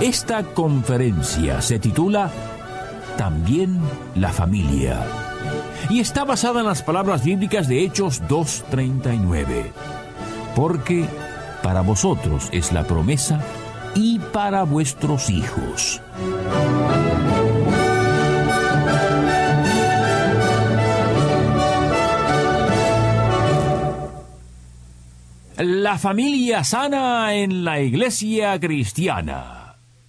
Esta conferencia se titula También la familia y está basada en las palabras bíblicas de Hechos 2.39. Porque para vosotros es la promesa y para vuestros hijos. La familia sana en la iglesia cristiana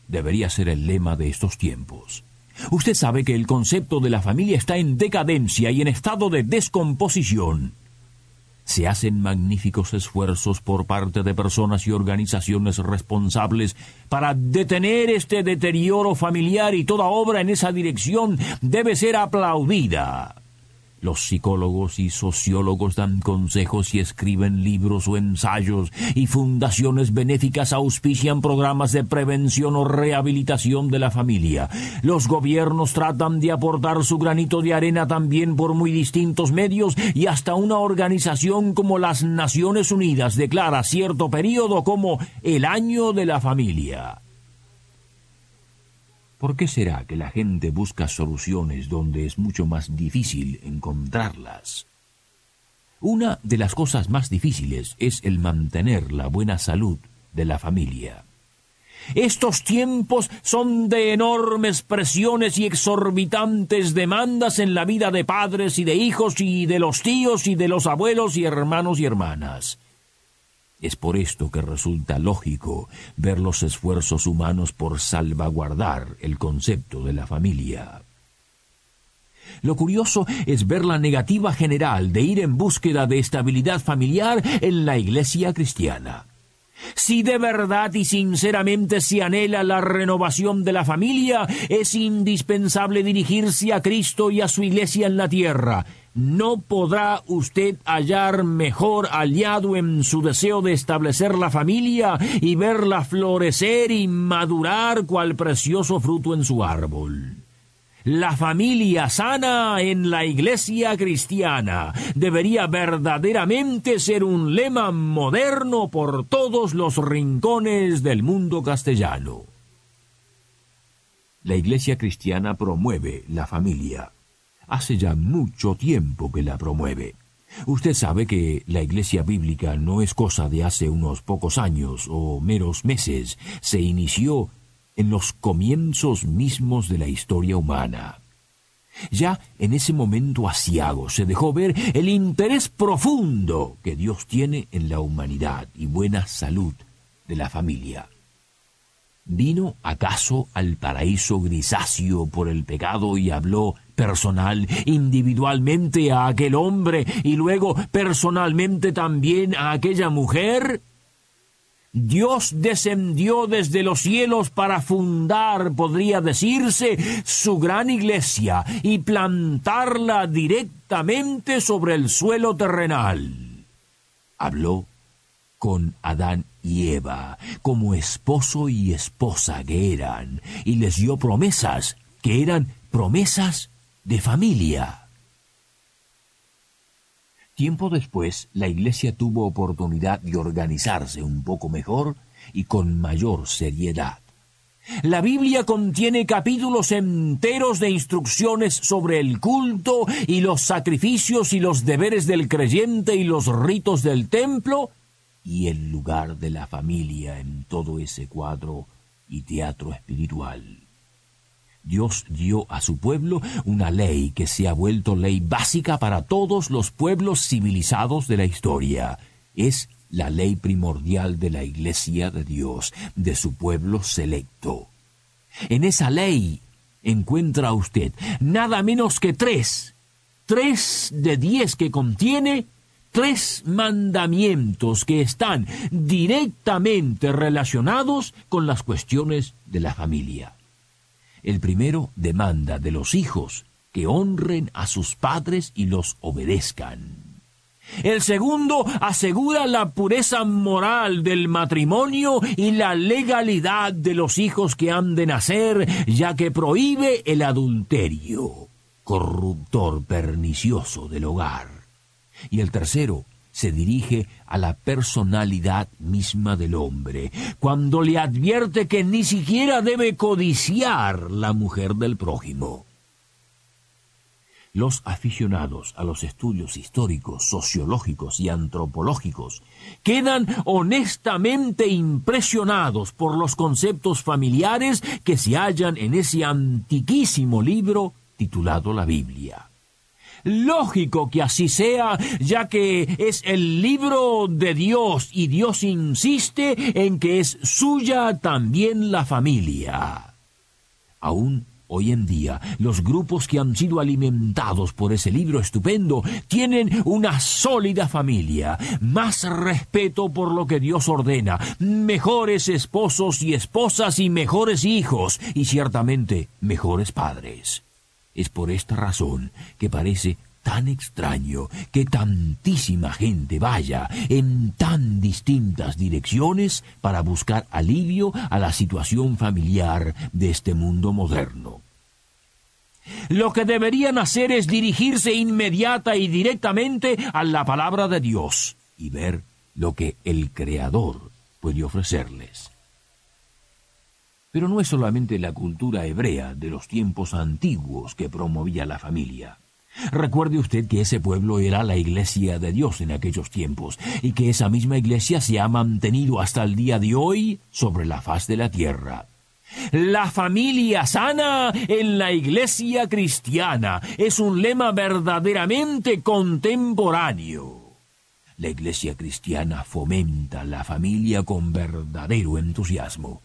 debería ser el lema de estos tiempos. Usted sabe que el concepto de la familia está en decadencia y en estado de descomposición. Se hacen magníficos esfuerzos por parte de personas y organizaciones responsables para detener este deterioro familiar y toda obra en esa dirección debe ser aplaudida. Los psicólogos y sociólogos dan consejos y escriben libros o ensayos, y fundaciones benéficas auspician programas de prevención o rehabilitación de la familia. Los gobiernos tratan de aportar su granito de arena también por muy distintos medios, y hasta una organización como las Naciones Unidas declara cierto periodo como el año de la familia. ¿Por qué será que la gente busca soluciones donde es mucho más difícil encontrarlas? Una de las cosas más difíciles es el mantener la buena salud de la familia. Estos tiempos son de enormes presiones y exorbitantes demandas en la vida de padres y de hijos y de los tíos y de los abuelos y hermanos y hermanas. Es por esto que resulta lógico ver los esfuerzos humanos por salvaguardar el concepto de la familia. Lo curioso es ver la negativa general de ir en búsqueda de estabilidad familiar en la iglesia cristiana. Si de verdad y sinceramente se anhela la renovación de la familia, es indispensable dirigirse a Cristo y a su iglesia en la tierra, no podrá usted hallar mejor aliado en su deseo de establecer la familia y verla florecer y madurar cual precioso fruto en su árbol. La familia sana en la iglesia cristiana debería verdaderamente ser un lema moderno por todos los rincones del mundo castellano. La iglesia cristiana promueve la familia hace ya mucho tiempo que la promueve. Usted sabe que la Iglesia Bíblica no es cosa de hace unos pocos años o meros meses, se inició en los comienzos mismos de la historia humana. Ya en ese momento asiago se dejó ver el interés profundo que Dios tiene en la humanidad y buena salud de la familia. ¿Vino acaso al paraíso grisáceo por el pecado y habló personal, individualmente a aquel hombre y luego personalmente también a aquella mujer? Dios descendió desde los cielos para fundar, podría decirse, su gran iglesia y plantarla directamente sobre el suelo terrenal. Habló con Adán y Eva, como esposo y esposa que eran, y les dio promesas, que eran promesas de familia. Tiempo después, la Iglesia tuvo oportunidad de organizarse un poco mejor y con mayor seriedad. La Biblia contiene capítulos enteros de instrucciones sobre el culto y los sacrificios y los deberes del creyente y los ritos del templo y el lugar de la familia en todo ese cuadro y teatro espiritual. Dios dio a su pueblo una ley que se ha vuelto ley básica para todos los pueblos civilizados de la historia. Es la ley primordial de la Iglesia de Dios, de su pueblo selecto. En esa ley encuentra usted nada menos que tres, tres de diez que contiene tres mandamientos que están directamente relacionados con las cuestiones de la familia. El primero demanda de los hijos que honren a sus padres y los obedezcan. El segundo asegura la pureza moral del matrimonio y la legalidad de los hijos que han de nacer, ya que prohíbe el adulterio, corruptor pernicioso del hogar. Y el tercero se dirige a la personalidad misma del hombre, cuando le advierte que ni siquiera debe codiciar la mujer del prójimo. Los aficionados a los estudios históricos, sociológicos y antropológicos quedan honestamente impresionados por los conceptos familiares que se hallan en ese antiquísimo libro titulado la Biblia. Lógico que así sea, ya que es el libro de Dios y Dios insiste en que es suya también la familia. Aún Hoy en día, los grupos que han sido alimentados por ese libro estupendo tienen una sólida familia, más respeto por lo que Dios ordena, mejores esposos y esposas y mejores hijos, y ciertamente mejores padres. Es por esta razón que parece tan extraño que tantísima gente vaya en tan distintas direcciones para buscar alivio a la situación familiar de este mundo moderno. Lo que deberían hacer es dirigirse inmediata y directamente a la palabra de Dios y ver lo que el Creador puede ofrecerles. Pero no es solamente la cultura hebrea de los tiempos antiguos que promovía la familia. Recuerde usted que ese pueblo era la iglesia de Dios en aquellos tiempos y que esa misma iglesia se ha mantenido hasta el día de hoy sobre la faz de la tierra. La familia sana en la iglesia cristiana es un lema verdaderamente contemporáneo. La iglesia cristiana fomenta la familia con verdadero entusiasmo.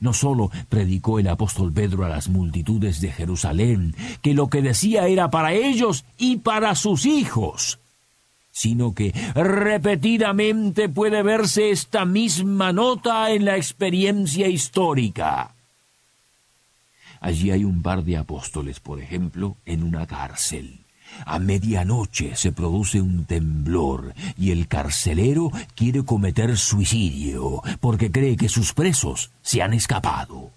No sólo predicó el apóstol Pedro a las multitudes de Jerusalén, que lo que decía era para ellos y para sus hijos, sino que repetidamente puede verse esta misma nota en la experiencia histórica. Allí hay un par de apóstoles, por ejemplo, en una cárcel. A medianoche se produce un temblor y el carcelero quiere cometer suicidio porque cree que sus presos se han escapado.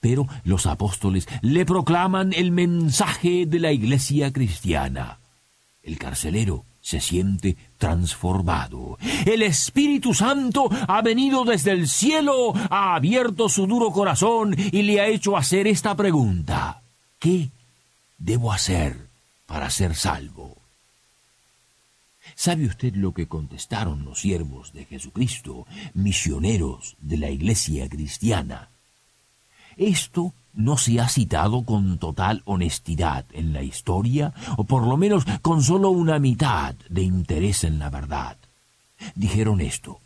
Pero los apóstoles le proclaman el mensaje de la iglesia cristiana. El carcelero se siente transformado. El Espíritu Santo ha venido desde el cielo, ha abierto su duro corazón y le ha hecho hacer esta pregunta. ¿Qué debo hacer para ser salvo. ¿Sabe usted lo que contestaron los siervos de Jesucristo, misioneros de la Iglesia cristiana? Esto no se ha citado con total honestidad en la historia, o por lo menos con solo una mitad de interés en la verdad. Dijeron esto,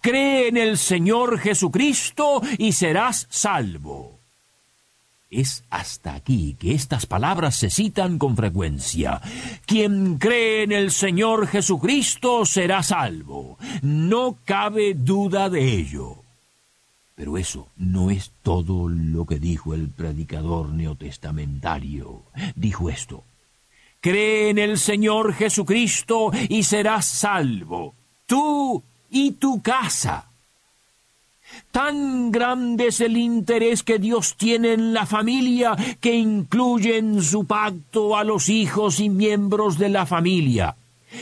Cree en el Señor Jesucristo y serás salvo. Es hasta aquí que estas palabras se citan con frecuencia. Quien cree en el Señor Jesucristo será salvo. No cabe duda de ello. Pero eso no es todo lo que dijo el predicador neotestamentario. Dijo esto. Cree en el Señor Jesucristo y serás salvo, tú y tu casa. Tan grande es el interés que Dios tiene en la familia que incluye en su pacto a los hijos y miembros de la familia.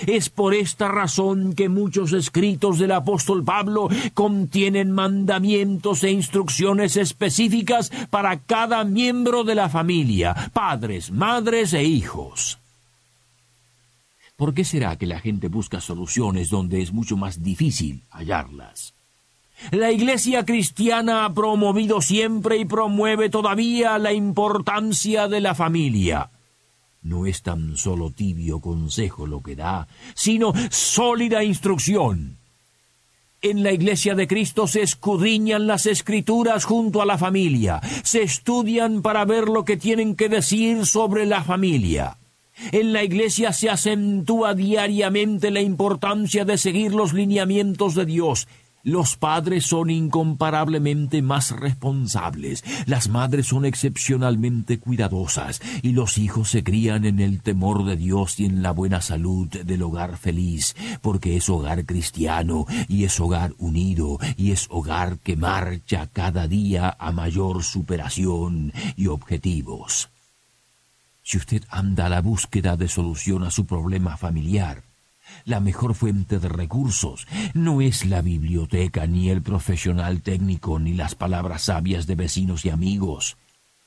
Es por esta razón que muchos escritos del apóstol Pablo contienen mandamientos e instrucciones específicas para cada miembro de la familia, padres, madres e hijos. ¿Por qué será que la gente busca soluciones donde es mucho más difícil hallarlas? La Iglesia cristiana ha promovido siempre y promueve todavía la importancia de la familia. No es tan solo tibio consejo lo que da, sino sólida instrucción. En la Iglesia de Cristo se escudriñan las escrituras junto a la familia, se estudian para ver lo que tienen que decir sobre la familia. En la Iglesia se acentúa diariamente la importancia de seguir los lineamientos de Dios. Los padres son incomparablemente más responsables, las madres son excepcionalmente cuidadosas, y los hijos se crían en el temor de Dios y en la buena salud del hogar feliz, porque es hogar cristiano, y es hogar unido, y es hogar que marcha cada día a mayor superación y objetivos. Si usted anda a la búsqueda de solución a su problema familiar, la mejor fuente de recursos no es la biblioteca, ni el profesional técnico, ni las palabras sabias de vecinos y amigos.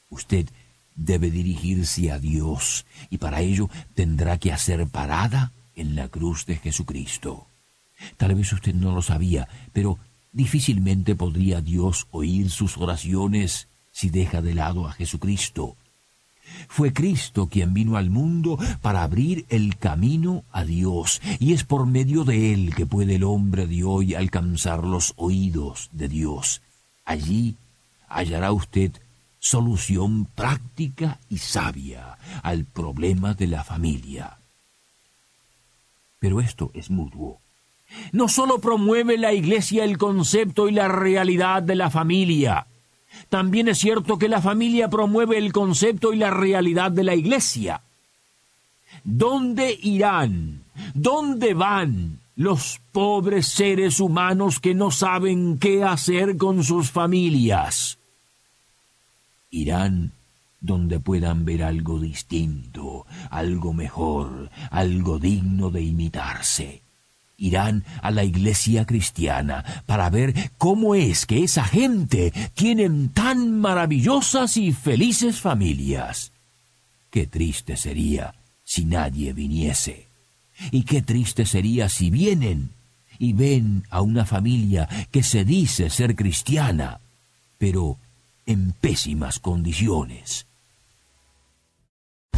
Usted debe dirigirse a Dios y para ello tendrá que hacer parada en la cruz de Jesucristo. Tal vez usted no lo sabía, pero difícilmente podría Dios oír sus oraciones si deja de lado a Jesucristo. Fue Cristo quien vino al mundo para abrir el camino a Dios, y es por medio de él que puede el hombre de hoy alcanzar los oídos de Dios. Allí hallará usted solución práctica y sabia al problema de la familia. Pero esto es mutuo. No sólo promueve la Iglesia el concepto y la realidad de la familia, también es cierto que la familia promueve el concepto y la realidad de la iglesia. ¿Dónde irán? ¿Dónde van los pobres seres humanos que no saben qué hacer con sus familias? Irán donde puedan ver algo distinto, algo mejor, algo digno de imitarse irán a la iglesia cristiana para ver cómo es que esa gente tienen tan maravillosas y felices familias. Qué triste sería si nadie viniese. Y qué triste sería si vienen y ven a una familia que se dice ser cristiana, pero en pésimas condiciones